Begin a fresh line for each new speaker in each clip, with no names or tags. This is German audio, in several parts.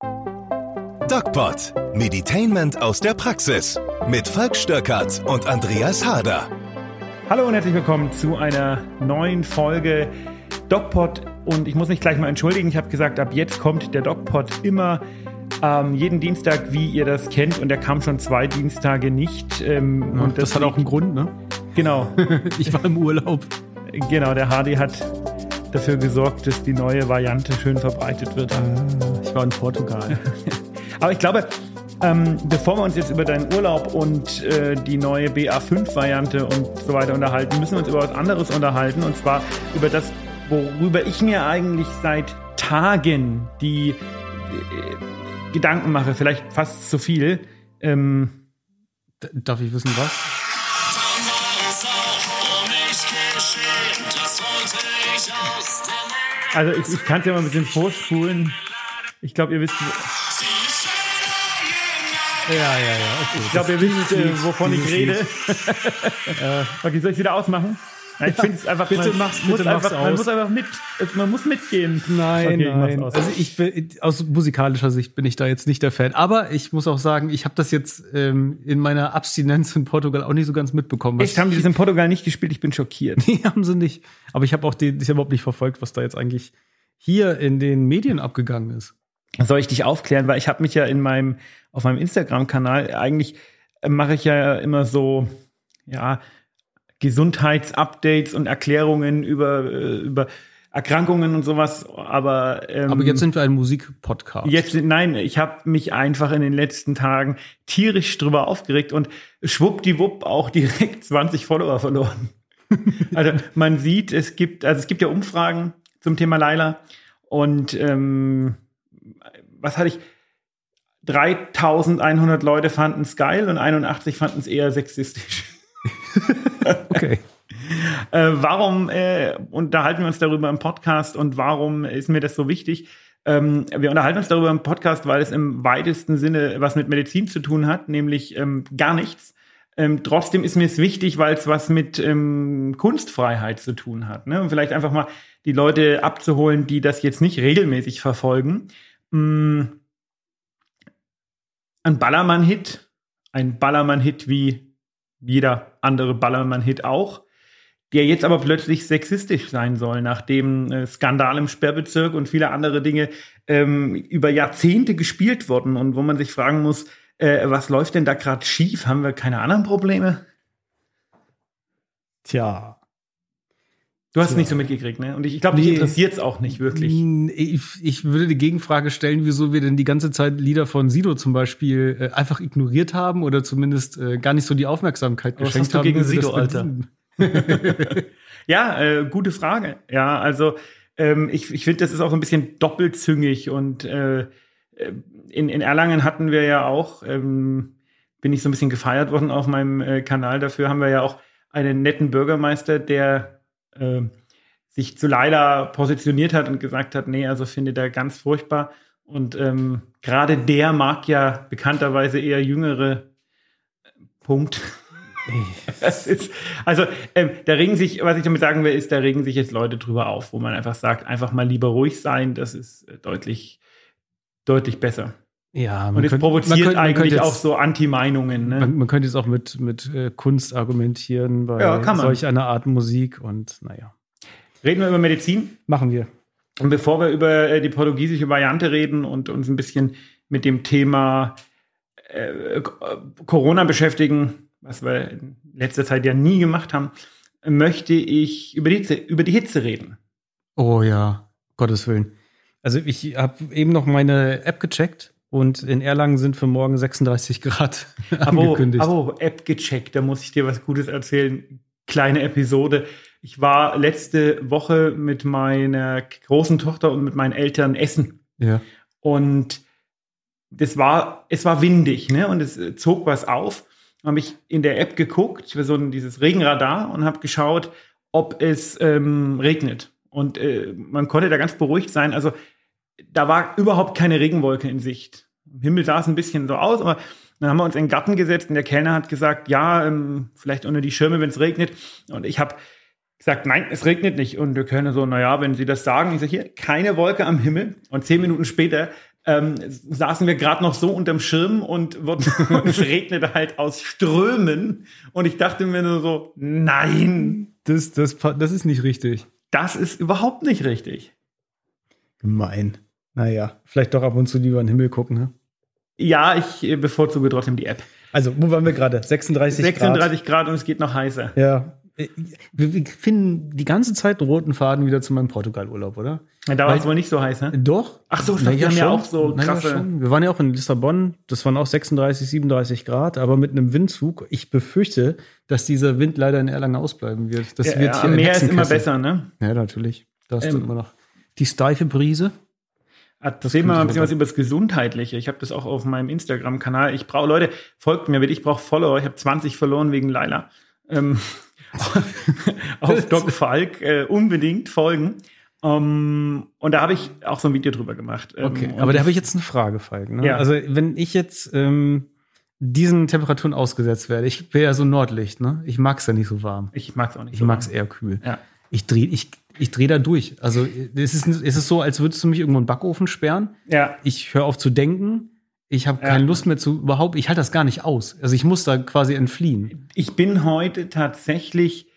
DocPod. Meditainment aus der Praxis. Mit Falk Stöckert und Andreas Harder.
Hallo und herzlich willkommen zu einer neuen Folge DocPod. Und ich muss mich gleich mal entschuldigen. Ich habe gesagt, ab jetzt kommt der DocPod immer ähm, jeden Dienstag, wie ihr das kennt. Und er kam schon zwei Dienstage nicht. Ähm,
Ja,
und
das hat auch einen Grund, ne?
Genau.
Ich war im Urlaub.
Genau, der Hardy hat dafür gesorgt, dass die neue Variante schön verbreitet wird.
Ich war in Portugal.
Aber ich glaube, ähm, bevor wir uns jetzt über deinen Urlaub und äh, die neue BA5-Variante und so weiter unterhalten, müssen wir uns über was anderes unterhalten. Und zwar über das, worüber ich mir eigentlich seit Tagen die äh, Gedanken mache, vielleicht fast zu viel. Ähm,
Darf ich wissen, was?
also ich, ich kann es ja mal ein bisschen vorspulen. Ich glaube, ihr wisst,
Ja, ja, ja. Okay.
ich glaube, ihr wisst, äh, wovon ich rede. Äh, okay, soll ich wieder ausmachen? Nein, ich finde es einfach,
Bitte
man,
mach's, bitte mach's
einfach, man
aus.
muss einfach mit, man muss mitgehen.
Nein,
Okay, ich
nein.
aus.
Also ich bin, aus musikalischer Sicht bin ich da jetzt nicht der Fan. Aber ich muss auch sagen, ich habe das jetzt ähm, in meiner Abstinenz in Portugal auch nicht so ganz mitbekommen.
Echt, haben die das in Portugal nicht gespielt? Ich bin schockiert.
Nee, haben sie nicht. Aber ich habe auch den, ich überhaupt nicht verfolgt, was da jetzt eigentlich hier in den Medien abgegangen ist.
Soll ich dich aufklären? Weil ich habe mich ja in meinem, auf meinem Instagram-Kanal, eigentlich äh, mache ich ja immer so, ja, Gesundheitsupdates und Erklärungen über, äh, über Erkrankungen und sowas. Aber, ähm,
Aber jetzt sind wir ein Musikpodcast.
Jetzt, nein, ich habe mich einfach in den letzten Tagen tierisch drüber aufgeregt und schwuppdiwupp auch direkt 20 Follower verloren. also man sieht, es gibt, also es gibt ja Umfragen zum Thema Laila und ähm, was hatte ich? 3100 Leute fanden es geil und 81 fanden es eher sexistisch.
Okay.
Äh, warum äh, unterhalten wir uns darüber im Podcast und warum ist mir das so wichtig? Ähm, wir unterhalten uns darüber im Podcast, weil es im weitesten Sinne was mit Medizin zu tun hat, nämlich ähm, gar nichts. Ähm, trotzdem ist mir es wichtig, weil es was mit ähm, Kunstfreiheit zu tun hat. Ne? Und vielleicht einfach mal die Leute abzuholen, die das jetzt nicht regelmäßig verfolgen. Mm, ein Ballermann-Hit, ein Ballermann-Hit wie jeder andere Ballermann-Hit auch, der jetzt aber plötzlich sexistisch sein soll, nachdem äh, Skandal im Sperrbezirk und viele andere Dinge ähm, über Jahrzehnte gespielt wurden und wo man sich fragen muss, äh, was läuft denn da gerade schief? Haben wir keine anderen Probleme?
Tja.
Du hast es
Tja.
nicht so mitgekriegt, ne? Und ich, ich glaube, dich
Nee.
interessiert es auch nicht wirklich.
Ich, ich würde die Gegenfrage stellen, wieso wir denn die ganze Zeit Lieder von Sido zum Beispiel äh, einfach ignoriert haben oder zumindest äh, gar nicht so die Aufmerksamkeit
Was
geschenkt
hast du
haben.
gegen Sido, Alter? Ja, äh, gute Frage. Ja, also ähm, ich, ich finde, das ist auch ein bisschen doppelzüngig und äh, äh, in, in Erlangen hatten wir ja auch, ähm, bin ich so ein bisschen gefeiert worden auf meinem äh, Kanal. Dafür haben wir ja auch einen netten Bürgermeister, der äh, sich zu Leila positioniert hat und gesagt hat, nee, also findet er ganz furchtbar. Und ähm, gerade der mag ja bekannterweise eher jüngere äh, Punkt. Ist, also, ähm, da regen sich, was ich damit sagen will, ist, da regen sich jetzt Leute drüber auf, wo man einfach sagt, einfach mal lieber ruhig sein, das ist äh, deutlich, deutlich besser.
Ja,
Und es
könnte-
provoziert
könnte- man
eigentlich
jetzt,
auch so Anti-Meinungen. Ne?
Man, man könnte jetzt auch mit, mit äh, Kunst argumentieren bei
Ja, kann man.
solch einer Art Musik und naja.
Reden wir über Medizin.
Machen wir.
Und bevor wir über äh, die portugiesische Variante reden und uns ein bisschen mit dem Thema äh, Corona beschäftigen, was wir in letzter Zeit ja nie gemacht haben, möchte ich über die Hitze, über die Hitze reden.
Oh ja, Gottes Willen. Also ich habe eben noch meine App gecheckt und in Erlangen sind für morgen 36 Grad
Abo,
angekündigt.
Abo, App gecheckt, da muss ich dir was Gutes erzählen. Kleine Episode. Ich war letzte Woche mit meiner großen Tochter und mit meinen Eltern essen.
Ja.
Und das war, es war windig, ne? Und es zog was auf. Habe ich in der App geguckt, für so ein, dieses Regenradar und habe geschaut, ob es ähm, regnet. Und äh, man konnte da ganz beruhigt sein. Also da war überhaupt keine Regenwolke in Sicht. Im Himmel sah es ein bisschen so aus, aber dann haben wir uns in den Garten gesetzt und der Kellner hat gesagt, ja, ähm, vielleicht unter die Schirme, wenn es regnet. Und ich habe gesagt, nein, es regnet nicht. Und der Kellner so, naja, wenn Sie das sagen, ich sage hier, keine Wolke am Himmel. Und zehn Minuten später ähm, saßen wir gerade noch so unterm Schirm und wurden, es regnete halt aus Strömen. Und ich dachte mir nur so, nein.
Das, das, das ist nicht richtig.
Das ist überhaupt nicht richtig.
Gemein. Naja, vielleicht doch ab und zu lieber in den Himmel gucken, ne?
Ja, ich äh, bevorzuge trotzdem die App.
Also, wo waren wir gerade? 36,
36 Grad. Grad und es geht noch heißer.
Ja. Wir, wir finden die ganze Zeit einen roten Faden wieder zu meinem Portugal-Urlaub, oder?
Ja, da war es wohl nicht so heiß, ne?
Doch.
Ach so, stimmt,
ja,
wir haben ja auch so
ja,
krasse.
schon. Wir waren ja auch in Lissabon, das waren auch 36, 37 Grad, aber mit einem Windzug. Ich befürchte, dass dieser Wind leider in Erlangen ausbleiben wird. Das
Ja,
wird
ja,
hier
mehr ist immer besser, ne?
Ja, natürlich. Da hast du
Ähm,
immer noch die steife Brise.
Erzähl mal
könnte
ein bisschen was über das Gesundheitliche. Ich habe das auch auf meinem Instagram-Kanal. Ich brauche, Leute, folgt mir bitte. Ich brauche Follower. Ich habe 20 verloren wegen Laila. Ähm, auf Doc Falk äh, unbedingt folgen. Ähm, und da habe ich auch so ein Video drüber gemacht. Ähm,
Okay,
und
aber da
das-
habe ich jetzt eine Frage, Falk. Ne?
Ja.
Also, wenn ich jetzt ähm, diesen Temperaturen ausgesetzt werde, ich bin ja so Nordlicht, ne? Ich mag es ja nicht so warm.
Ich mag es auch nicht.
Ich mag es eher kühl.
Ja.
Ich drehe ich, ich dreh da durch. Also es ist, es ist so, als würdest du mich irgendwo in den Backofen sperren.
Ja.
Ich höre auf zu denken. Ich habe
Ja.
keine Lust mehr zu überhaupt. Ich halte das gar nicht aus. Also ich muss da quasi entfliehen.
Ich bin heute tatsächlich,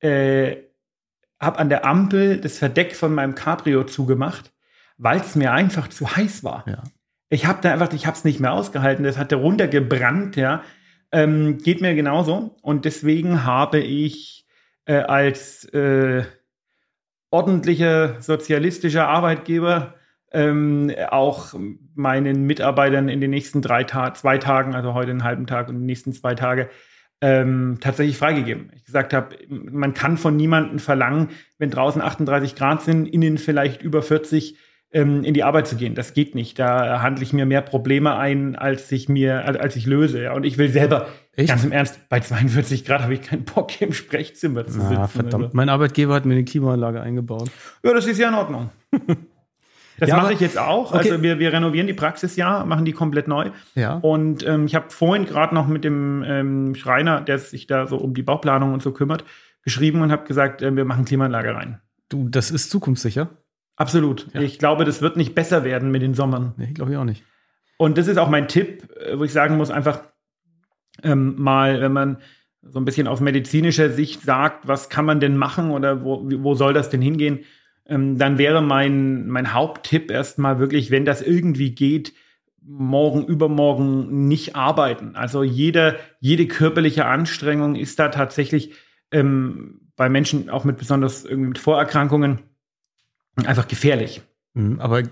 äh, habe an der Ampel das Verdeck von meinem Cabrio zugemacht, weil es mir einfach zu heiß war.
Ja.
Ich habe da einfach, ich habe es nicht mehr ausgehalten. Das hatte runtergebrannt, ja. Ähm, geht mir genauso. Und deswegen habe ich äh, als äh, ordentlicher sozialistischer Arbeitgeber ähm, auch meinen Mitarbeitern in den nächsten drei Ta zwei Tagen, also heute einen halben Tag und die nächsten zwei Tage, ähm, tatsächlich freigegeben. Ich gesagt habe, man kann von niemandem verlangen, wenn draußen 38 Grad sind, innen vielleicht über 40, ähm, in die Arbeit zu gehen. Das geht nicht. Da handle ich mir mehr Probleme ein, als ich mir, als ich löse. Und ich will selber,
Echt?
ganz im Ernst, bei 42 Grad habe ich keinen Bock im Sprechzimmer zu sitzen.
Ah, verdammt.
Also.
Mein Arbeitgeber hat mir eine Klimaanlage eingebaut.
Ja, das ist ja in Ordnung. Das
Ja,
mache ich jetzt auch.
Okay.
Also wir, wir renovieren die Praxis ja, machen die komplett neu.
Ja.
Und ähm, ich habe vorhin gerade noch mit dem ähm, Schreiner, der sich da so um die Bauplanung und so kümmert, geschrieben und habe gesagt, äh, wir machen Klimaanlage rein.
Du, das ist zukunftssicher.
Absolut.
Ja.
Ich glaube, das wird nicht besser werden mit den Sommern.
Nee, glaube ich auch nicht.
Und das ist auch mein Tipp, äh, wo ich sagen muss, einfach ähm, mal, wenn man so ein bisschen aus medizinischer Sicht sagt, was kann man denn machen oder wo, wo soll das denn hingehen, ähm, dann wäre mein, mein Haupttipp erstmal wirklich, wenn das irgendwie geht, morgen, übermorgen nicht arbeiten. Also jede, jede körperliche Anstrengung ist da tatsächlich ähm, bei Menschen auch mit besonders irgendwie mit Vorerkrankungen einfach gefährlich.
Mhm, Aber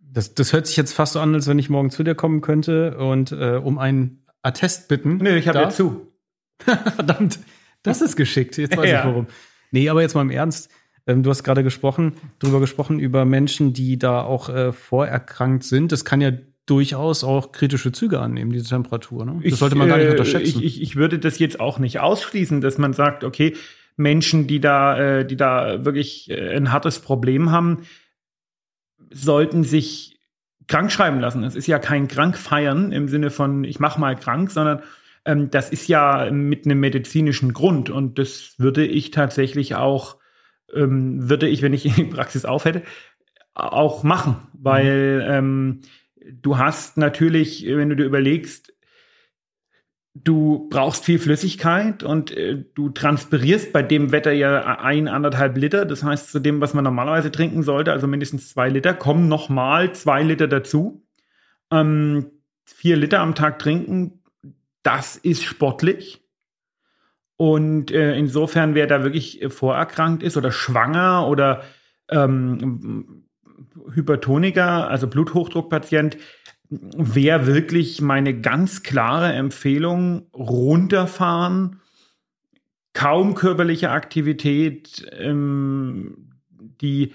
das, das hört sich jetzt fast so an, als wenn ich morgen zu dir kommen könnte und äh, um einen Attest bitten.
Nö, ich habe ja zu.
Verdammt, das ist geschickt. Jetzt weiß
Ja.
ich warum. Nee, aber jetzt mal im Ernst. Ähm, du hast gerade gesprochen, drüber gesprochen, über Menschen, die da auch äh, vorerkrankt sind. Das kann ja durchaus auch kritische Züge annehmen, diese Temperatur. Ne? Das sollte man gar nicht
äh,
unterschätzen.
Ich, ich, ich würde das jetzt auch nicht ausschließen, dass man sagt, okay, Menschen, die da, äh, die da wirklich äh, ein hartes Problem haben, sollten sich krank schreiben lassen. Es ist ja kein Krankfeiern im Sinne von, ich mach mal krank, sondern ähm, das ist ja mit einem medizinischen Grund. Und das würde ich tatsächlich auch, ähm, würde ich, wenn ich die Praxis aufhätte, auch machen. Weil ähm, du hast natürlich, wenn du dir überlegst, du brauchst viel Flüssigkeit und äh, du transpirierst bei dem Wetter ja ein, anderthalb Liter. Das heißt, zu dem, was man normalerweise trinken sollte, also mindestens zwei Liter, kommen nochmal zwei Liter dazu. Ähm, vier Liter am Tag trinken, das ist sportlich. Und äh, insofern, wer da wirklich äh, vorerkrankt ist oder schwanger oder ähm, Hypertoniker, also Bluthochdruckpatient, wäre wirklich meine ganz klare Empfehlung, runterfahren, kaum körperliche Aktivität, ähm, die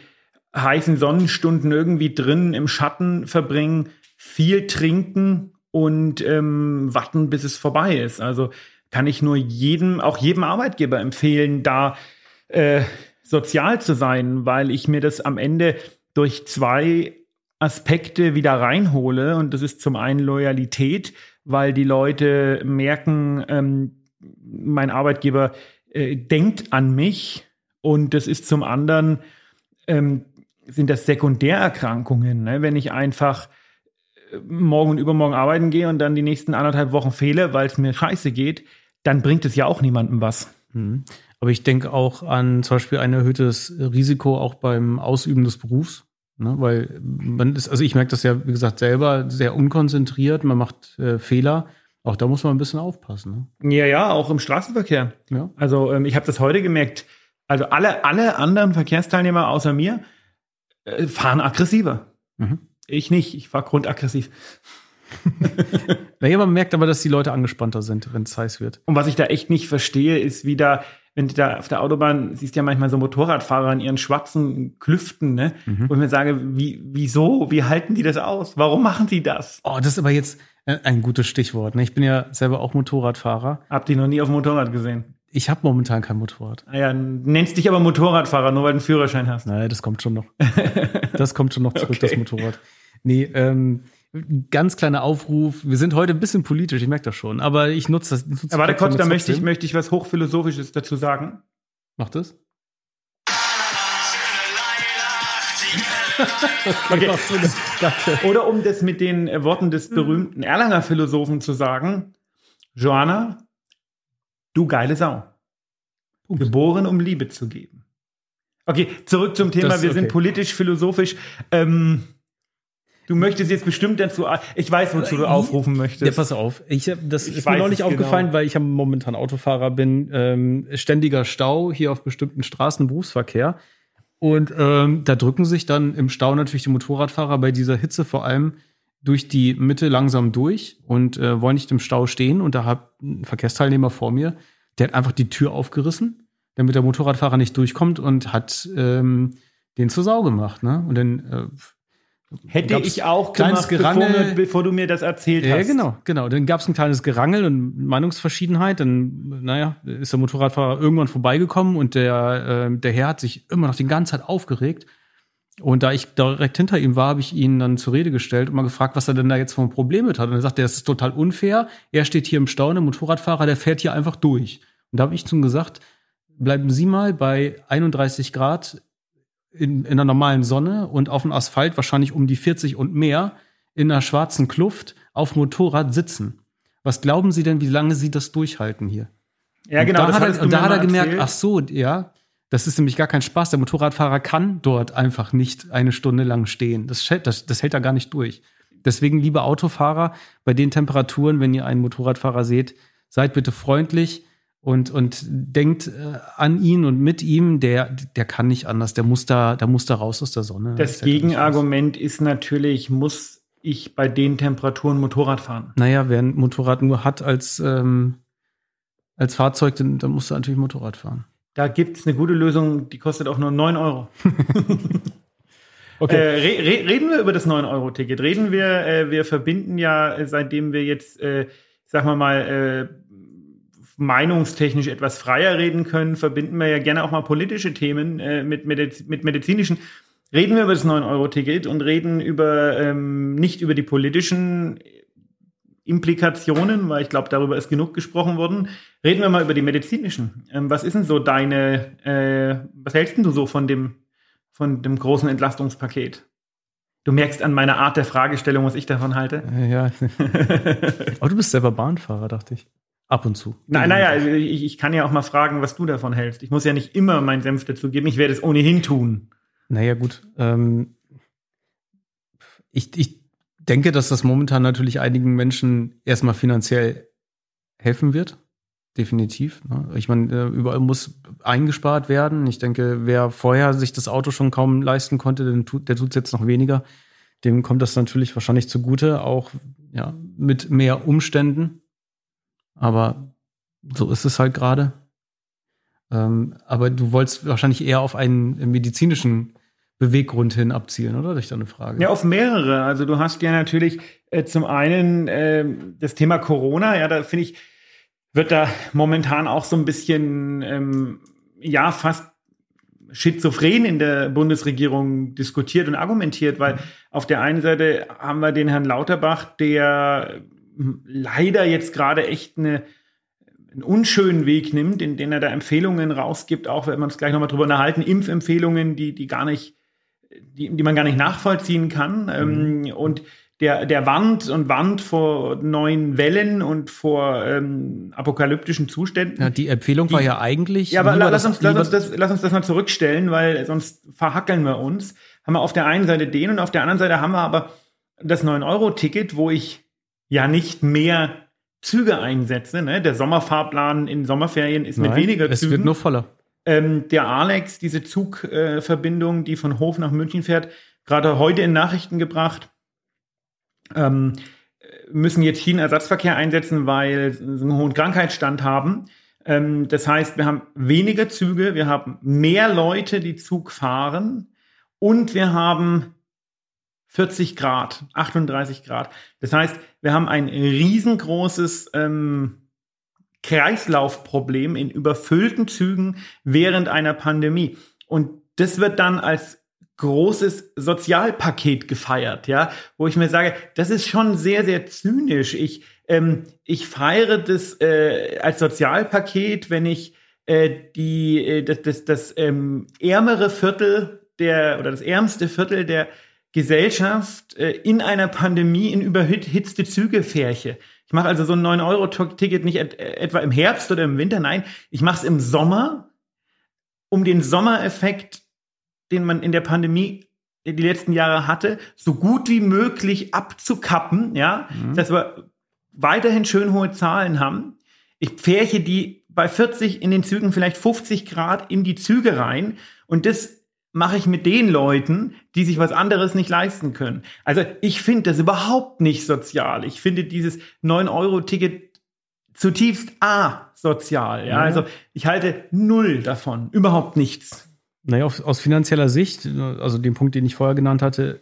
heißen Sonnenstunden irgendwie drin im Schatten verbringen, viel trinken und ähm, warten, bis es vorbei ist. Also kann ich nur jedem, auch jedem Arbeitgeber empfehlen, da äh, sozial zu sein, weil ich mir das am Ende durch zwei Aspekte wieder reinhole. Und das ist zum einen Loyalität, weil die Leute merken, ähm, mein Arbeitgeber äh, denkt an mich. Und das ist zum anderen, ähm, sind das Sekundärerkrankungen. Ne? Wenn ich einfach morgen und übermorgen arbeiten gehe und dann die nächsten anderthalb Wochen fehle, weil es mir scheiße geht, dann bringt es ja auch niemandem was.
Mhm. Aber ich denke auch an zum Beispiel ein erhöhtes Risiko auch beim Ausüben des Berufs. Ne? Weil man ist, also ich merke das ja, wie gesagt, selber sehr unkonzentriert, man macht äh, Fehler. Auch da muss man ein bisschen aufpassen.
Ne? Ja, ja, auch im Straßenverkehr. Ja. Also ähm, ich habe das heute gemerkt. Also alle, alle anderen Verkehrsteilnehmer außer mir äh, fahren aggressiver. Mhm. Ich nicht, ich fahre grundaggressiv.
naja, man merkt aber, dass die Leute angespannter sind, wenn es heiß wird.
Und was ich da echt nicht verstehe, ist wieder, wenn du da auf der Autobahn siehst ja manchmal so Motorradfahrer in ihren schwarzen Klüften, ne? Mhm. Wo ich mir sage, wie, wieso? Wie halten die das aus? Warum machen die das?
Oh, das ist aber jetzt ein gutes Stichwort. Ne? Ich bin ja selber auch Motorradfahrer.
Hab die noch nie auf dem Motorrad gesehen.
Ich habe momentan kein Motorrad.
Ah ja, nennst dich aber Motorradfahrer, nur weil du einen Führerschein hast.
Nein, das kommt schon noch. Das kommt schon noch zurück, okay. das Motorrad. Nee, ähm, ganz kleiner Aufruf. Wir sind heute ein bisschen politisch, ich merke das schon, aber ich nutze das. Nutze
aber warte kurz, da möchte ich, möchte ich was Hochphilosophisches dazu sagen.
Mach das.
okay. Danke. Oder um das mit den Worten des berühmten Erlanger Philosophen zu sagen, Joanna, du geile Sau. Punkt. Geboren, um Liebe zu geben. Okay, zurück zum Thema. Wir okay. sind politisch, philosophisch. Ähm, Du möchtest jetzt bestimmt dazu, ich weiß, wozu du aufrufen möchtest.
Ja, pass auf. Ich, das ich ist mir noch nicht aufgefallen, genau. weil ich ja momentan Autofahrer bin. Ähm, ständiger Stau hier auf bestimmten Straßen, Berufsverkehr. Und ähm, da drücken sich dann im Stau natürlich die Motorradfahrer bei dieser Hitze vor allem durch die Mitte langsam durch und äh, wollen nicht im Stau stehen. Und da hat ein Verkehrsteilnehmer vor mir, der hat einfach die Tür aufgerissen, damit der Motorradfahrer nicht durchkommt und hat ähm, den zur Sau gemacht. Ne? Und dann äh,
Hätte ich auch kleines gemacht, Gerangel, bevor, bevor, du mir das erzählt
ja,
hast.
Ja, genau, genau. Dann gab es ein kleines Gerangel und Meinungsverschiedenheit. Dann, naja, ist der Motorradfahrer irgendwann vorbeigekommen und der, äh, der Herr hat sich immer noch die ganze Zeit aufgeregt. Und da ich direkt hinter ihm war, habe ich ihn dann zur Rede gestellt und mal gefragt, was er denn da jetzt für ein Problem mit hat. Und er sagte, das ist total unfair. Er steht hier im Stau, der Motorradfahrer, der fährt hier einfach durch. Und da habe ich zum gesagt, bleiben Sie mal bei 31 Grad in, in der normalen Sonne und auf dem Asphalt wahrscheinlich um die 40 und mehr in einer schwarzen Kluft auf Motorrad sitzen. Was glauben Sie denn, wie lange Sie das durchhalten hier?
Ja, genau.
Und da, hat er, und da hat er gemerkt, erzählt. ach so, ja, das ist nämlich gar kein Spaß. Der Motorradfahrer kann dort einfach nicht eine Stunde lang stehen. Das, das, das hält er gar nicht durch. Deswegen, liebe Autofahrer, bei den Temperaturen, wenn ihr einen Motorradfahrer seht, seid bitte freundlich, und, und denkt äh, an ihn und mit ihm, der, der kann nicht anders, der muss da, der muss da raus aus der Sonne.
Das, das Gegenargument ist natürlich, muss ich bei den Temperaturen Motorrad fahren?
Naja, wer ein Motorrad nur hat als, ähm, als Fahrzeug, dann, dann musst du natürlich Motorrad fahren.
Da gibt es eine gute Lösung, die kostet auch nur 9 Euro. okay. Äh, re re reden wir über das 9-Euro-Ticket. Reden wir, äh, wir verbinden ja, äh, seitdem wir jetzt, äh, sagen wir mal, äh, meinungstechnisch etwas freier reden können, verbinden wir ja gerne auch mal politische Themen äh, mit, Mediz mit medizinischen. Reden wir über das 9-Euro-Ticket und reden über ähm, nicht über die politischen Implikationen, weil ich glaube, darüber ist genug gesprochen worden. Reden wir mal über die medizinischen. Ähm, was ist denn so deine, äh, was hältst denn du so von dem, von dem großen Entlastungspaket? Du merkst an meiner Art der Fragestellung, was ich davon halte.
Ja. Aber du bist selber Bahnfahrer, dachte ich. Ab und zu.
Nein, naja, ich, ich, kann ja auch mal fragen, was du davon hältst. Ich muss ja nicht immer meinen Senf dazu geben. Ich werde es ohnehin tun.
Naja, gut. Ähm, ich, ich denke, dass das momentan natürlich einigen Menschen erstmal finanziell helfen wird. Definitiv. Ne? Ich meine, äh, überall muss eingespart werden. Ich denke, wer vorher sich das Auto schon kaum leisten konnte, der tut, der tut es jetzt noch weniger. Dem kommt das natürlich wahrscheinlich zugute, auch ja, mit mehr Umständen. Aber so ist es halt gerade. Ähm, aber du wolltest wahrscheinlich eher auf einen medizinischen Beweggrund hin abzielen, oder? Das ist eine Frage.
Ja, auf mehrere. Also du hast ja natürlich äh, zum einen äh, das Thema Corona. Ja, da finde ich, wird da momentan auch so ein bisschen, ähm, ja, fast schizophren in der Bundesregierung diskutiert und argumentiert, weil mhm. auf der einen Seite haben wir den Herrn Lauterbach, der leider jetzt gerade echt eine, einen unschönen Weg nimmt, in den er da Empfehlungen rausgibt, auch wenn wir uns gleich nochmal drüber unterhalten, Impfempfehlungen, die, die gar nicht, die, die man gar nicht nachvollziehen kann. Mhm. Ähm, und der, der warnt und warnt vor neuen Wellen und vor ähm, apokalyptischen Zuständen.
Ja, die Empfehlung die, war ja eigentlich.
Ja, aber lass uns, lass, uns das, lass uns das mal zurückstellen, weil sonst verhackeln wir uns. Haben wir auf der einen Seite den und auf der anderen Seite haben wir aber das 9-Euro-Ticket, wo ich ja nicht mehr Züge einsetze. Ne? Der Sommerfahrplan in Sommerferien ist Nein, mit weniger
Zügen. Es wird nur voller.
Ähm, der Alex, diese Zugverbindung, äh, die von Hof nach München fährt, gerade heute in Nachrichten gebracht ähm, müssen jetzt Schienenersatzverkehr einsetzen, weil sie einen hohen Krankheitsstand haben. Ähm, das heißt, wir haben weniger Züge, wir haben mehr Leute, die Zug fahren und wir haben 40 Grad, 38 Grad. Das heißt, wir haben ein riesengroßes ähm, Kreislaufproblem in überfüllten Zügen während einer Pandemie. Und das wird dann als großes Sozialpaket gefeiert, ja, wo ich mir sage, das ist schon sehr, sehr zynisch. Ich, ähm, ich feiere das äh, als Sozialpaket, wenn ich äh, die, äh, das, das, das ähm, ärmere Viertel der oder das ärmste Viertel der Gesellschaft äh, in einer Pandemie in überhitzte Züge färche. Ich mache also so ein 9-Euro-Ticket nicht et etwa im Herbst oder im Winter, nein, ich mache es im Sommer, um den Sommereffekt den man in der Pandemie die letzten Jahre hatte, so gut wie möglich abzukappen, ja, mhm. dass wir weiterhin schön hohe Zahlen haben. Ich pferche die bei 40 in den Zügen vielleicht 50 Grad in die Züge rein und das mache ich mit den Leuten, die sich was anderes nicht leisten können. Also ich finde das überhaupt nicht sozial. Ich finde dieses 9-Euro-Ticket zutiefst asozial. Ja? Mhm. Also ich halte null davon, überhaupt nichts.
Naja, aus, aus finanzieller Sicht, also den Punkt, den ich vorher genannt hatte,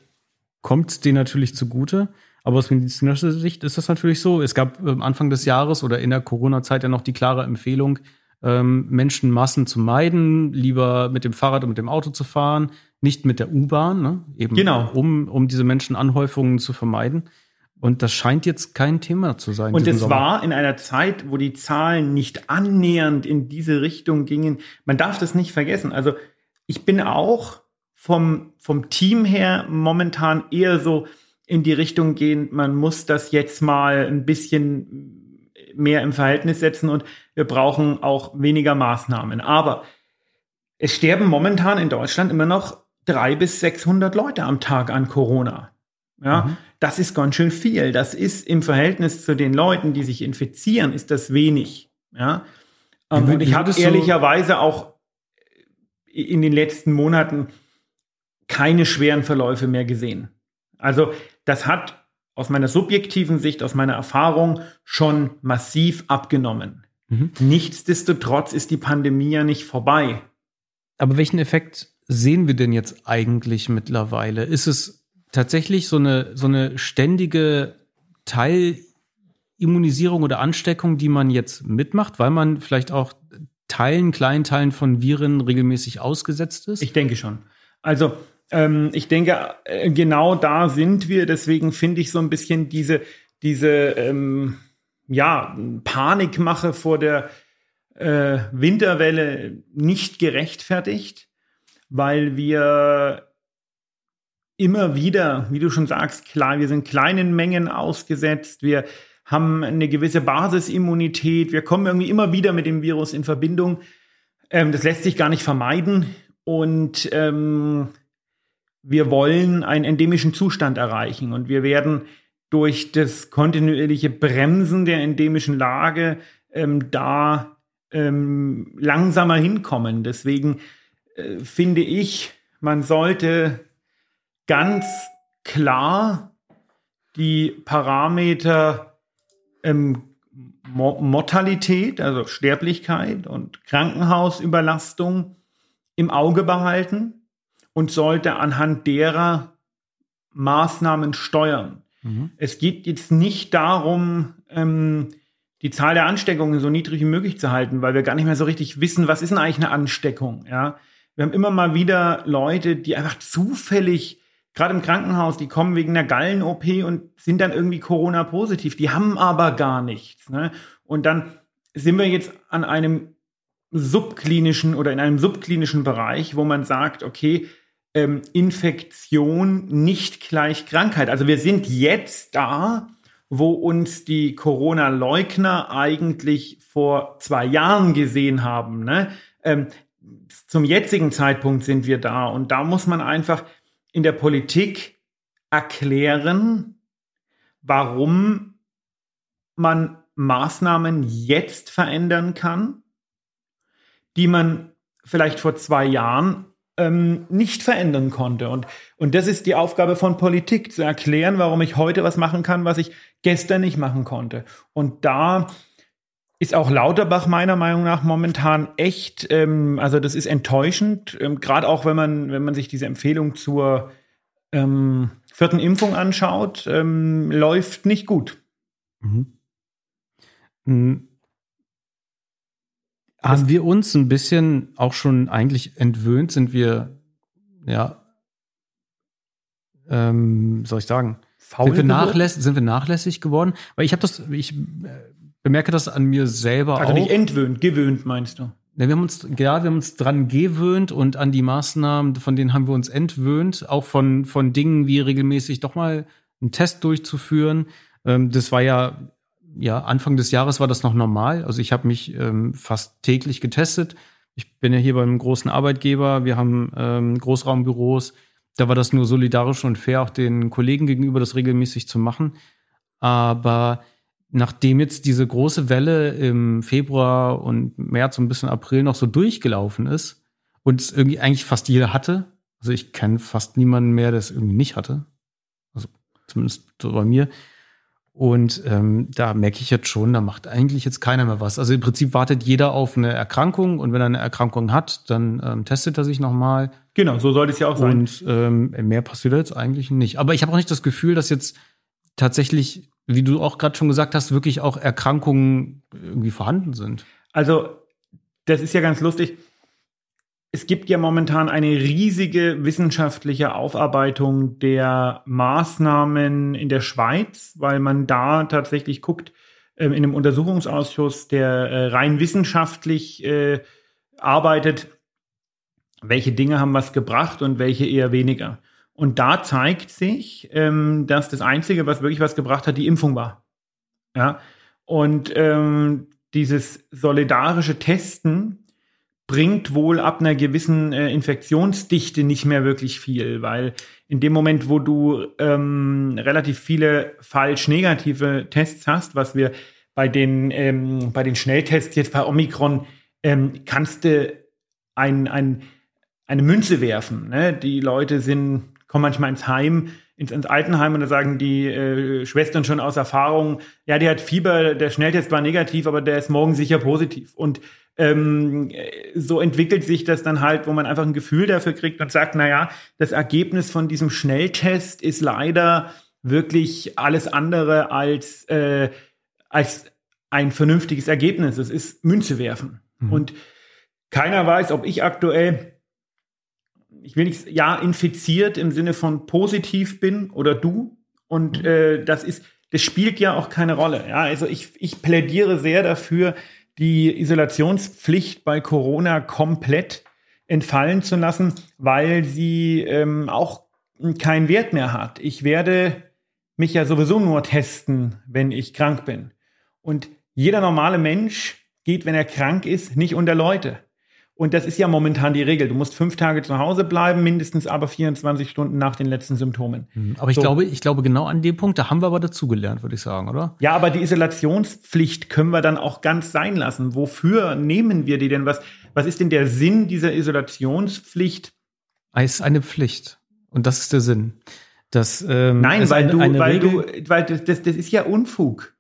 kommt es denen natürlich zugute. Aber aus medizinischer Sicht ist das natürlich so. Es gab ähm, Anfang des Jahres oder in der Corona-Zeit ja noch die klare Empfehlung, ähm, Menschenmassen zu meiden, lieber mit dem Fahrrad und mit dem Auto zu fahren, nicht mit der U-Bahn, ne? eben
genau.
um, um diese Menschenanhäufungen zu vermeiden. Und das scheint jetzt kein Thema zu sein.
Und es war in einer Zeit, wo die Zahlen nicht annähernd in diese Richtung gingen. Man darf das nicht vergessen. Also ich bin auch vom, vom Team her momentan eher so in die Richtung gehend, man muss das jetzt mal ein bisschen mehr im Verhältnis setzen und wir brauchen auch weniger Maßnahmen. Aber es sterben momentan in Deutschland immer noch drei bis 600 Leute am Tag an Corona. Ja, mhm. das ist ganz schön viel. Das ist im Verhältnis zu den Leuten, die sich infizieren, ist das wenig. Ja, und ich habe ehrlicherweise auch in den letzten Monaten keine schweren Verläufe mehr gesehen. Also das hat aus meiner subjektiven Sicht, aus meiner Erfahrung schon massiv abgenommen. Mhm. Nichtsdestotrotz ist die Pandemie ja nicht vorbei.
Aber welchen Effekt sehen wir denn jetzt eigentlich mittlerweile? Ist es tatsächlich so eine, so eine ständige Teilimmunisierung oder Ansteckung, die man jetzt mitmacht, weil man vielleicht auch Teilen, kleinen Teilen von Viren regelmäßig ausgesetzt ist?
Ich denke schon. Also ich denke, äh, genau da sind wir. Deswegen finde ich so ein bisschen diese, diese ähm, ja, Panikmache vor der äh, Winterwelle nicht gerechtfertigt, weil wir immer wieder, wie du schon sagst, klar, wir sind kleinen Mengen ausgesetzt, wir haben eine gewisse Basisimmunität. Wir kommen irgendwie immer wieder mit dem Virus in Verbindung. Ähm, das lässt sich gar nicht vermeiden. Und ähm, wir wollen einen endemischen Zustand erreichen. Und wir werden durch das kontinuierliche Bremsen der endemischen Lage ähm, da ähm, langsamer hinkommen. Deswegen äh, finde ich, man sollte ganz klar die Parameter ähm, Mortalität, also Sterblichkeit und Krankenhausüberlastung im Auge behalten und sollte anhand derer Maßnahmen steuern. Mhm. Es geht jetzt nicht darum, ähm, die Zahl der Ansteckungen so niedrig wie möglich zu halten, weil wir gar nicht mehr so richtig wissen, was ist denn eigentlich eine Ansteckung. Ja? Wir haben immer mal wieder Leute, die einfach zufällig gerade im Krankenhaus, die kommen wegen einer Gallen-OP und sind dann irgendwie Corona-positiv. Die haben aber gar nichts. Ne? Und dann sind wir jetzt an einem subklinischen oder in einem subklinischen Bereich, wo man sagt, okay, ähm, Infektion nicht gleich Krankheit. Also wir sind jetzt da, wo uns die Corona-Leugner eigentlich vor zwei Jahren gesehen haben. Ne? Ähm, zum jetzigen Zeitpunkt sind wir da und da muss man einfach in der Politik erklären, warum man Maßnahmen jetzt verändern kann, die man vielleicht vor zwei Jahren ähm, nicht verändern konnte. Und, und das ist die Aufgabe von Politik, zu erklären, warum ich heute was machen kann, was ich gestern nicht machen konnte. Und da ist auch Lauterbach meiner Meinung nach momentan echt, ähm, also das ist enttäuschend, ähm, gerade auch wenn man, wenn man sich diese Empfehlung zur ähm, vierten Impfung anschaut, ähm, läuft nicht gut. Mhm.
Haben wir uns ein bisschen auch schon eigentlich entwöhnt? Sind wir, ja, ähm, soll ich sagen, Faul sind wir, nachlässig, sind wir nachlässig geworden? Weil ich habe das, ich äh, bemerke das an mir selber
also auch. Also nicht entwöhnt, gewöhnt meinst du?
Ja, wir haben uns, ja, wir haben uns dran gewöhnt und an die Maßnahmen, von denen haben wir uns entwöhnt, auch von, von Dingen wie regelmäßig doch mal einen Test durchzuführen. Ähm, das war ja ja, Anfang des Jahres war das noch normal. Also ich habe mich ähm, fast täglich getestet. Ich bin ja hier beim großen Arbeitgeber. Wir haben ähm, Großraumbüros. Da war das nur solidarisch und fair, auch den Kollegen gegenüber das regelmäßig zu machen. Aber nachdem jetzt diese große Welle im Februar und März und ein bisschen April noch so durchgelaufen ist und es irgendwie eigentlich fast jeder hatte, also ich kenne fast niemanden mehr, der es irgendwie nicht hatte, also zumindest so bei mir, und ähm, da merke ich jetzt schon, da macht eigentlich jetzt keiner mehr was. Also im Prinzip wartet jeder auf eine Erkrankung und wenn er eine Erkrankung hat, dann ähm, testet er sich nochmal.
Genau, so sollte es ja auch sein.
Und ähm, mehr passiert jetzt eigentlich nicht. Aber ich habe auch nicht das Gefühl, dass jetzt tatsächlich, wie du auch gerade schon gesagt hast, wirklich auch Erkrankungen irgendwie vorhanden sind.
Also das ist ja ganz lustig es gibt ja momentan eine riesige wissenschaftliche Aufarbeitung der Maßnahmen in der Schweiz, weil man da tatsächlich guckt, ähm, in einem Untersuchungsausschuss, der äh, rein wissenschaftlich äh, arbeitet, welche Dinge haben was gebracht und welche eher weniger. Und da zeigt sich, ähm, dass das Einzige, was wirklich was gebracht hat, die Impfung war. Ja. Und ähm, dieses solidarische Testen bringt wohl ab einer gewissen äh, Infektionsdichte nicht mehr wirklich viel, weil in dem Moment, wo du ähm, relativ viele falsch negative Tests hast, was wir bei den, ähm, bei den Schnelltests jetzt bei Omikron, ähm, kannst du ein, ein, eine Münze werfen. Ne? Die Leute sind, kommen manchmal ins Heim, ins, ins Altenheim und da sagen die äh, Schwestern schon aus Erfahrung, ja, der hat Fieber, der Schnelltest war negativ, aber der ist morgen sicher positiv. Und ähm, so entwickelt sich das dann halt, wo man einfach ein Gefühl dafür kriegt und sagt, na ja, das Ergebnis von diesem Schnelltest ist leider wirklich alles andere als, äh, als ein vernünftiges Ergebnis. Es ist Münze werfen. Mhm. Und keiner weiß, ob ich aktuell, ich will nicht, ja, infiziert im Sinne von positiv bin oder du. Und mhm. äh, das ist, das spielt ja auch keine Rolle. Ja, also ich, ich plädiere sehr dafür, die Isolationspflicht bei Corona komplett entfallen zu lassen, weil sie ähm, auch keinen Wert mehr hat. Ich werde mich ja sowieso nur testen, wenn ich krank bin. Und jeder normale Mensch geht, wenn er krank ist, nicht unter Leute. Und das ist ja momentan die Regel. Du musst fünf Tage zu Hause bleiben, mindestens aber 24 Stunden nach den letzten Symptomen.
Mhm. Aber ich so. glaube, ich glaube, genau an dem Punkt, da haben wir aber dazugelernt, würde ich sagen, oder?
Ja, aber die Isolationspflicht können wir dann auch ganz sein lassen. Wofür nehmen wir die denn? Was, was ist denn der Sinn dieser Isolationspflicht?
Es ist eine Pflicht. Und das ist der Sinn. Das,
ähm, Nein, weil, eine, du, eine weil Regel, du, weil das, das, das ist ja Unfug.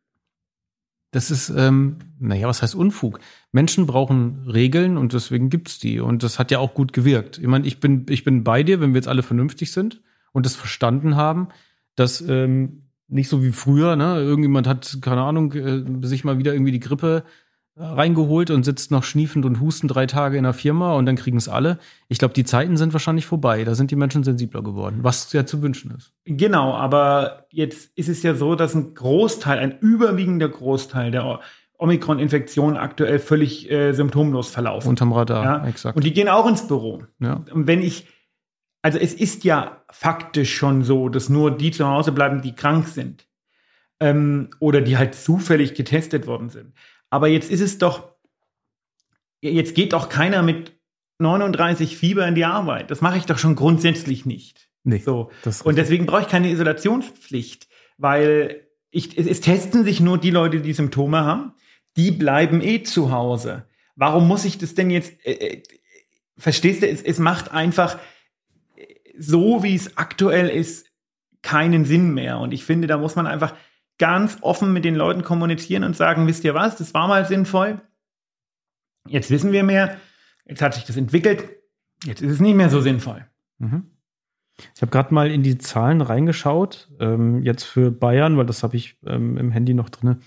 Das ist, ähm, naja, was heißt Unfug? Menschen brauchen Regeln und deswegen gibt's die. Und das hat ja auch gut gewirkt. Ich meine, ich bin, ich bin bei dir, wenn wir jetzt alle vernünftig sind und das verstanden haben, dass ähm, nicht so wie früher, ne, irgendjemand hat, keine Ahnung, äh, sich mal wieder irgendwie die Grippe reingeholt und sitzt noch schniefend und hustend drei Tage in der Firma und dann kriegen es alle. Ich glaube, die Zeiten sind wahrscheinlich vorbei. Da sind die Menschen sensibler geworden, was ja zu wünschen ist.
Genau, aber jetzt ist es ja so, dass ein Großteil, ein überwiegender Großteil der Omikron-Infektionen aktuell völlig äh, symptomlos verlaufen.
Unterm Radar,
ja? exakt. Und die gehen auch ins Büro. Ja. Und wenn ich also es ist ja faktisch schon so, dass nur die zu Hause bleiben, die krank sind. Ähm, oder die halt zufällig getestet worden sind. Aber jetzt ist es doch, jetzt geht doch keiner mit 39 Fieber in die Arbeit. Das mache ich doch schon grundsätzlich nicht.
Nee,
So. Und deswegen brauche ich keine Isolationspflicht, weil ich, es, es testen sich nur die Leute, die Symptome haben. Die bleiben eh zu Hause. Warum muss ich das denn jetzt, äh, äh, verstehst du, es, es macht einfach äh, so, wie es aktuell ist, keinen Sinn mehr. Und ich finde, da muss man einfach ganz offen mit den Leuten kommunizieren und sagen, wisst ihr was, das war mal sinnvoll. Jetzt wissen wir mehr. Jetzt hat sich das entwickelt. Jetzt ist es nicht mehr so sinnvoll.
Mhm. Ich habe gerade mal in die Zahlen reingeschaut. Ähm, jetzt für Bayern, weil das habe ich ähm, im Handy noch drin,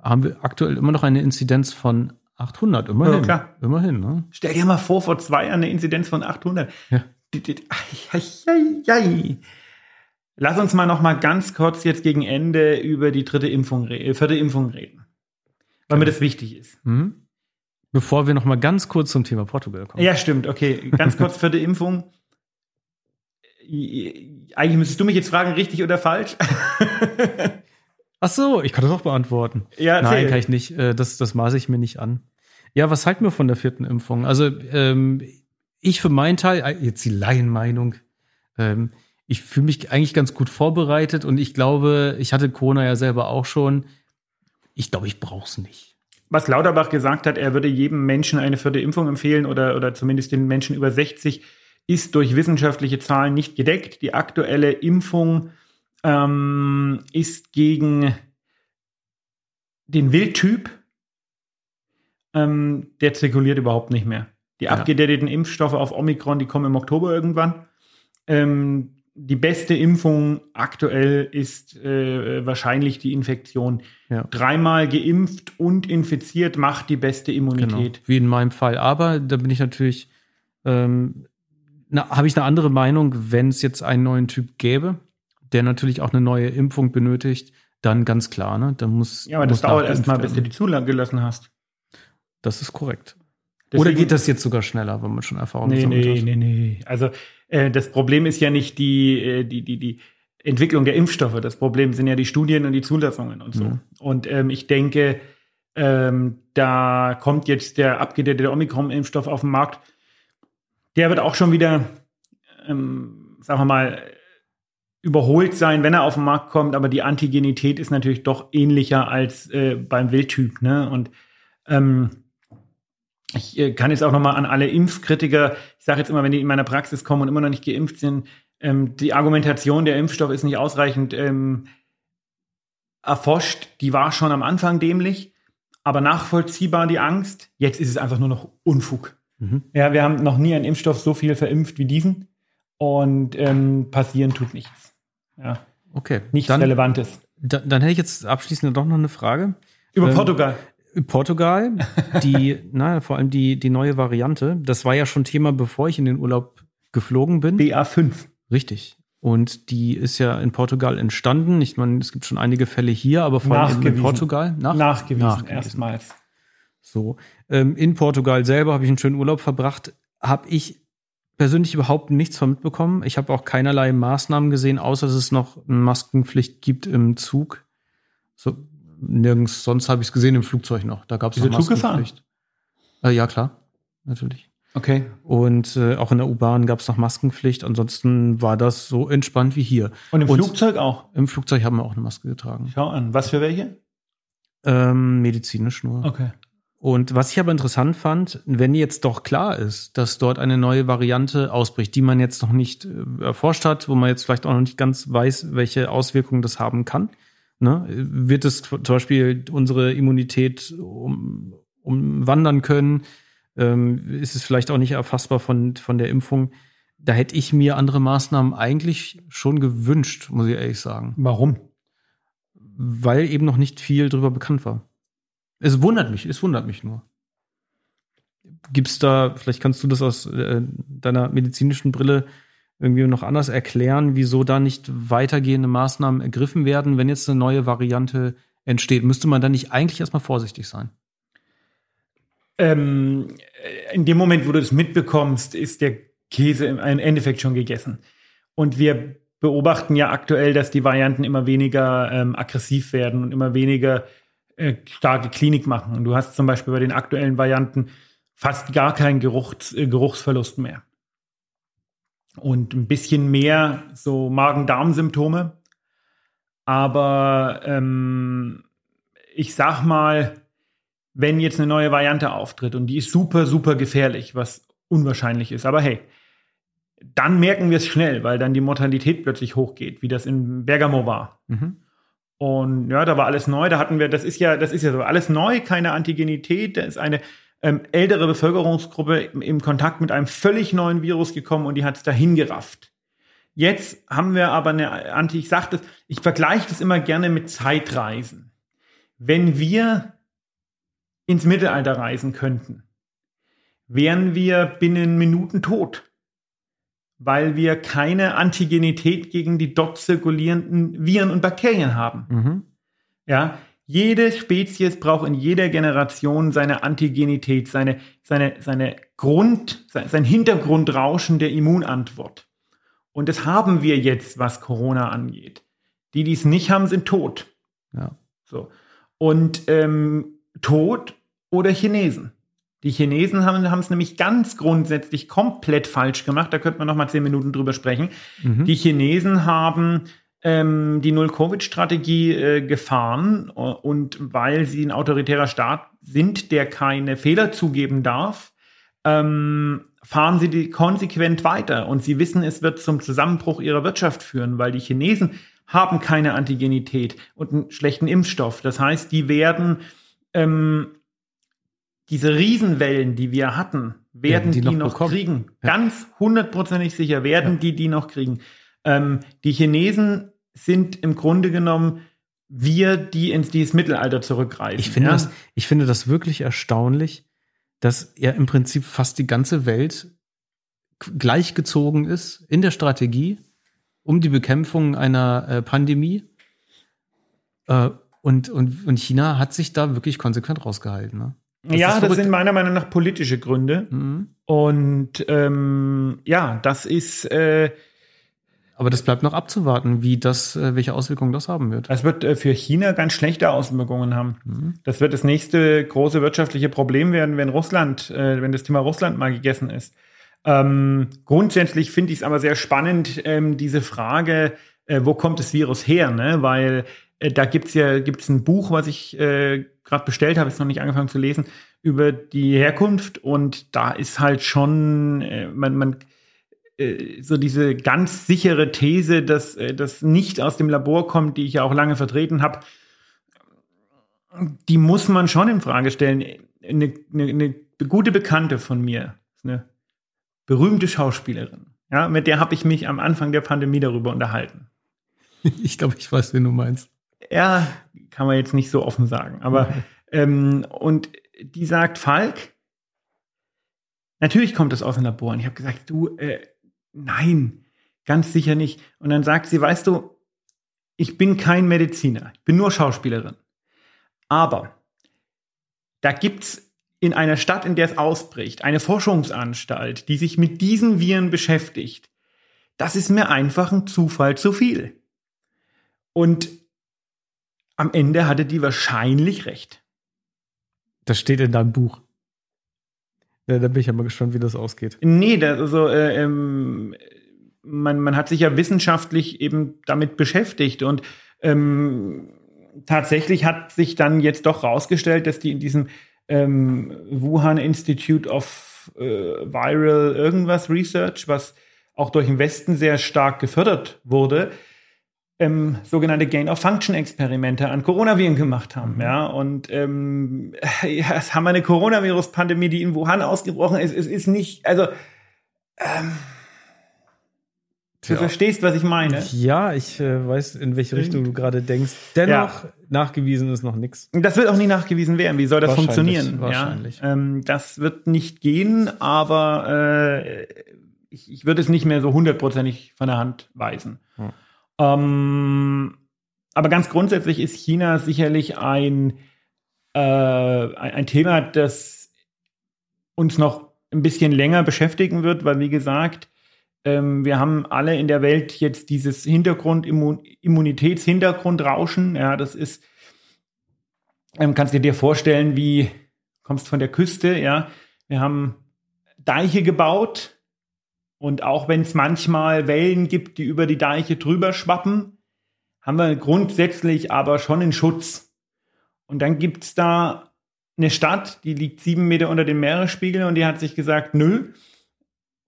haben wir aktuell immer noch eine Inzidenz von 800. Immerhin.
Ja, klar.
Immerhin, ne?
Stell dir mal vor, vor zwei Jahren eine Inzidenz von 800.
Ja.
Lass uns mal noch mal ganz kurz jetzt gegen Ende über die dritte Impfung, äh, vierte Impfung reden. Weil mir das wichtig ist.
Mhm. Bevor wir noch mal ganz kurz zum Thema Portugal kommen.
Ja, stimmt. Okay, ganz kurz vierte Impfung. I- Eigentlich müsstest du mich jetzt fragen, richtig oder falsch?
Ach so, ich kann das auch beantworten.
ja,
Nein, kann ich nicht. Äh, Das, das maße ich mir nicht an. Ja, was halten wir von der vierten Impfung? Also, ähm, ich für meinen Teil, äh, jetzt die Laienmeinung, ähm, ich fühle mich eigentlich ganz gut vorbereitet und ich glaube, ich hatte Corona ja selber auch schon. Ich glaube, ich brauche es nicht.
was Lauterbach gesagt hat, er würde jedem Menschen eine vierte Impfung empfehlen oder, oder zumindest den Menschen über 60, ist durch wissenschaftliche Zahlen nicht gedeckt. Die aktuelle Impfung ähm, ist gegen den Wildtyp, ähm, der zirkuliert überhaupt nicht mehr. Die
Ja.
abgedateten Impfstoffe auf Omikron, die kommen im Oktober irgendwann. Ähm, die beste Impfung aktuell ist äh, wahrscheinlich die Infektion.
Ja.
Dreimal geimpft und infiziert macht die beste
Genau,
Immunität.
wie in meinem Fall. Aber da bin ich natürlich, ähm, habe ich eine andere Meinung, wenn es jetzt einen neuen Typ gäbe, der natürlich auch eine neue Impfung benötigt, dann ganz klar, ne? Dann muss.
Ja, aber das
muss
dauert
nachgeimpft
erst mal, bis du die Zulage gelassen hast.
Das ist korrekt.
Deswegen-
Oder geht das jetzt sogar schneller, wenn man schon Erfahrung
Nee, nee,
hat?
nee, nee. Also äh, das Problem ist ja nicht die, äh, die, die, die Entwicklung der Impfstoffe. Das Problem sind ja die Studien und die Zulassungen und so.
Mhm.
Und ähm, ich denke, ähm, da kommt jetzt der abgedatete Omikron-Impfstoff auf den Markt. Der wird auch schon wieder, ähm, sagen wir mal, überholt sein, wenn er auf den Markt kommt. Aber die Antigenität ist natürlich doch ähnlicher als äh, beim Wildtyp. Ne? Und ähm, ich äh, kann jetzt auch nochmal an alle Impfkritiker, ich sage jetzt immer, wenn die in meiner Praxis kommen und immer noch nicht geimpft sind, ähm, die Argumentation, der Impfstoff ist nicht ausreichend ähm, erforscht, die war schon am Anfang dämlich, aber nachvollziehbar die Angst. Jetzt ist es einfach nur noch Unfug.
Mhm.
Ja, wir haben noch nie einen Impfstoff so viel verimpft wie diesen und ähm, passieren tut nichts. Ja,
Okay.
nichts
dann,
Relevantes.
dann, dann hätte ich jetzt abschließend doch noch eine Frage.
Über
Ähm,
Portugal.
Portugal, die, na, vor allem die, die neue Variante, das war ja schon Thema, bevor ich in den Urlaub geflogen bin.
BA5.
Richtig. Und die ist ja in Portugal entstanden. Ich meine, es gibt schon einige Fälle hier, aber vor allem in. Portugal. Nach?
Nachgewiesen,
Nachgewiesen.
erstmals.
So. Ähm, in Portugal selber habe ich einen schönen Urlaub verbracht. Habe ich persönlich überhaupt nichts von mitbekommen. Ich habe auch keinerlei Maßnahmen gesehen, außer dass es noch eine Maskenpflicht gibt im Zug. So, nirgends sonst habe ich es gesehen im Flugzeug noch. Da gab es
gefahren?
Maskenpflicht. Äh, ja, klar. Natürlich.
Okay.
Und äh, auch in der U-Bahn gab es noch Maskenpflicht. Ansonsten war das so entspannt wie hier.
Und im
Und-
Flugzeug auch.
Im Flugzeug haben wir auch eine Maske getragen.
Schau an. Was für welche?
Ähm, medizinisch nur.
Okay.
Und was ich aber interessant fand, wenn jetzt doch klar ist, dass dort eine neue Variante ausbricht, die man jetzt noch nicht äh, erforscht hat, wo man jetzt vielleicht auch noch nicht ganz weiß, welche Auswirkungen das haben kann, ne? wird es zum Beispiel unsere Immunität um, umwandern können? Ähm, ist es vielleicht auch nicht erfassbar von, von der Impfung? Da hätte ich mir andere Maßnahmen eigentlich schon gewünscht, muss ich ehrlich sagen
Warum?
weil eben noch nicht viel drüber bekannt war. Es wundert mich, es wundert mich nur. Gibt's da, vielleicht kannst du das aus äh, deiner medizinischen Brille irgendwie noch anders erklären, wieso da nicht weitergehende Maßnahmen ergriffen werden, wenn jetzt eine neue Variante entsteht? Müsste man da nicht eigentlich erstmal vorsichtig sein?
Ähm, in dem Moment, wo du das mitbekommst, ist der Käse im Endeffekt schon gegessen. Und wir beobachten ja aktuell, dass die Varianten immer weniger ähm, aggressiv werden und immer weniger äh, starke Klinik machen. Und du hast zum Beispiel bei den aktuellen Varianten fast gar keinen Geruchs, äh, Geruchsverlust mehr. Und ein bisschen mehr so Magen-Darm-Symptome. Aber ähm, ich sag mal, wenn jetzt eine neue Variante auftritt und die ist super, super gefährlich, was unwahrscheinlich ist. Aber hey, dann merken wir es schnell, weil dann die Mortalität plötzlich hochgeht, wie das in Bergamo war. Mhm. Und ja, da war alles neu. Da hatten wir, das ist ja, das ist ja so alles neu, keine Antigenität. Da ist eine ähm, ältere Bevölkerungsgruppe im, im, Kontakt mit einem völlig neuen Virus gekommen und die hat es dahin gerafft. Jetzt haben wir aber eine Anti, ich sage das, ich vergleiche das immer gerne mit Zeitreisen. Wenn wir ins Mittelalter reisen könnten, wären wir binnen Minuten tot weil wir keine Antigenität gegen die dort zirkulierenden Viren und Bakterien haben. Mhm. Ja, jede Spezies braucht in jeder Generation seine Antigenität, seine, seine, seine Grund, sein Hintergrundrauschen der Immunantwort. Und das haben wir jetzt, was Corona angeht. Die, die es nicht haben, sind tot. Ja. So. Und ähm, tot oder Chinesen. Die Chinesen haben es nämlich ganz grundsätzlich komplett falsch gemacht. Da könnte man noch mal zehn Minuten drüber sprechen. Mhm. Die Chinesen haben ähm, die Null-Covid-Strategie äh, gefahren und weil sie ein autoritärer Staat sind, der keine Fehler zugeben darf, ähm, fahren sie die konsequent weiter. Und sie wissen, es wird zum Zusammenbruch ihrer Wirtschaft führen, weil die Chinesen haben keine Antigenität und einen schlechten Impfstoff. Das heißt, die werden ähm, diese Riesenwellen, die wir hatten, werden die, die, noch, noch kriegen. Ja. Ganz hundertprozentig sicher werden ja. die die noch kriegen. Ähm, die Chinesen sind im Grunde genommen wir, die ins dieses Mittelalter zurückreisen.
Ich finde, ja? das, ich finde das wirklich erstaunlich, dass ja im Prinzip fast die ganze Welt gleichgezogen ist in der Strategie um die Bekämpfung einer äh, Pandemie. Äh, und, und, und China hat sich da wirklich konsequent rausgehalten. Ne?
Das ja, das sind meiner Meinung nach politische Gründe. Mhm. Und ähm, ja, das ist. Äh,
aber das bleibt noch abzuwarten, wie das, äh, welche Auswirkungen das haben wird.
Das wird äh, für China ganz schlechte Auswirkungen haben. Mhm. Das wird das nächste große wirtschaftliche Problem werden, wenn Russland, äh, wenn das Thema Russland mal gegessen ist. Ähm, grundsätzlich finde ich es aber sehr spannend, ähm, diese Frage, äh, wo kommt das Virus her? Ne? Weil äh, da gibt's ja gibt's ein Buch, was ich äh, gerade bestellt habe, ist noch nicht angefangen zu lesen, über die Herkunft. Und da ist halt schon, äh, man, man äh, so diese ganz sichere These, dass äh, das nicht aus dem Labor kommt, die ich ja auch lange vertreten habe, die muss man schon in Frage stellen. Eine, eine, eine gute Bekannte von mir, eine berühmte Schauspielerin, ja, mit der habe ich mich am Anfang der Pandemie darüber unterhalten.
Ich glaube, ich weiß, wen du meinst.
Ja, kann man jetzt nicht so offen sagen. Aber ähm, und die sagt, Falk, natürlich kommt das aus dem Labor. Und ich habe gesagt, du, äh, nein, ganz sicher nicht. Und dann sagt sie, weißt du, ich bin kein Mediziner, ich bin nur Schauspielerin. Aber da gibt's in einer Stadt, in der es ausbricht, eine Forschungsanstalt, die sich mit diesen Viren beschäftigt. Das ist mir einfach ein Zufall zu viel. Und am Ende hatte die wahrscheinlich recht.
Das steht in deinem Buch. Ja, da bin ich aber gespannt, wie das ausgeht.
Nee, das, also, äh, ähm, man, man hat sich ja wissenschaftlich eben damit beschäftigt und ähm, tatsächlich hat sich dann jetzt doch rausgestellt, dass die in diesem ähm, Wuhan Institute of äh, Viral irgendwas Research, was auch durch den Westen sehr stark gefördert wurde, ähm, sogenannte Gain-of-Function-Experimente an Coronaviren gemacht haben. Mhm. Ja, und ähm, ja, es haben wir eine Coronavirus-Pandemie, die in Wuhan ausgebrochen ist. Es ist nicht, also ähm, Du ja. verstehst, was ich meine?
Ja, ich äh, weiß, in welche Richtung du gerade denkst. Dennoch, ja. nachgewiesen ist noch nichts.
Das wird auch nie nachgewiesen werden. Wie soll das
wahrscheinlich,
funktionieren?
Wahrscheinlich.
Ja? Ähm, das wird nicht gehen, aber äh, ich, ich würde es nicht mehr so hundertprozentig von der Hand weisen. Hm. Ähm, aber ganz grundsätzlich ist China sicherlich ein, äh, ein, Thema, das uns noch ein bisschen länger beschäftigen wird, weil wie gesagt, ähm, wir haben alle in der Welt jetzt dieses Hintergrund-Immunitäts-Hintergrundrauschen. Ja, das ist, ähm, kannst du dir vorstellen, wie kommst von der Küste, ja. Wir haben Deiche gebaut und auch wenn es manchmal Wellen gibt, die über die Deiche drüber schwappen, haben wir grundsätzlich aber schon einen Schutz. Und dann gibt es da eine Stadt, die liegt sieben Meter unter dem Meeresspiegel und die hat sich gesagt, nö,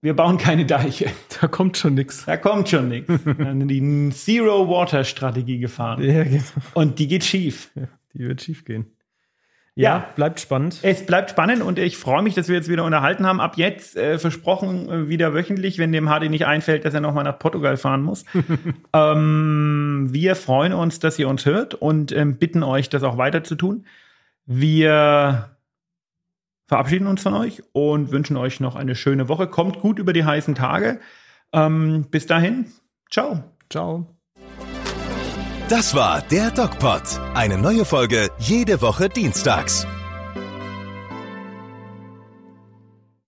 wir bauen keine Deiche.
Da kommt schon nichts.
Da kommt schon nichts. Dann die Zero-Water-Strategie gefahren.
Ja, genau.
Und die geht schief.
Ja, die wird schief gehen. Ja,
Ja.
bleibt spannend.
Es bleibt spannend und ich freue mich, dass wir jetzt wieder unterhalten haben. Ab jetzt äh, versprochen äh, wieder wöchentlich, wenn dem Hardy nicht einfällt, dass er nochmal nach Portugal fahren muss. ähm, wir freuen uns, dass ihr uns hört und ähm, bitten euch, das auch weiter zu tun. Wir verabschieden uns von euch und wünschen euch noch eine schöne Woche. Kommt gut über die heißen Tage. Ähm, bis dahin, ciao.
Ciao.
Das war der DocPod. Eine neue Folge jede Woche dienstags.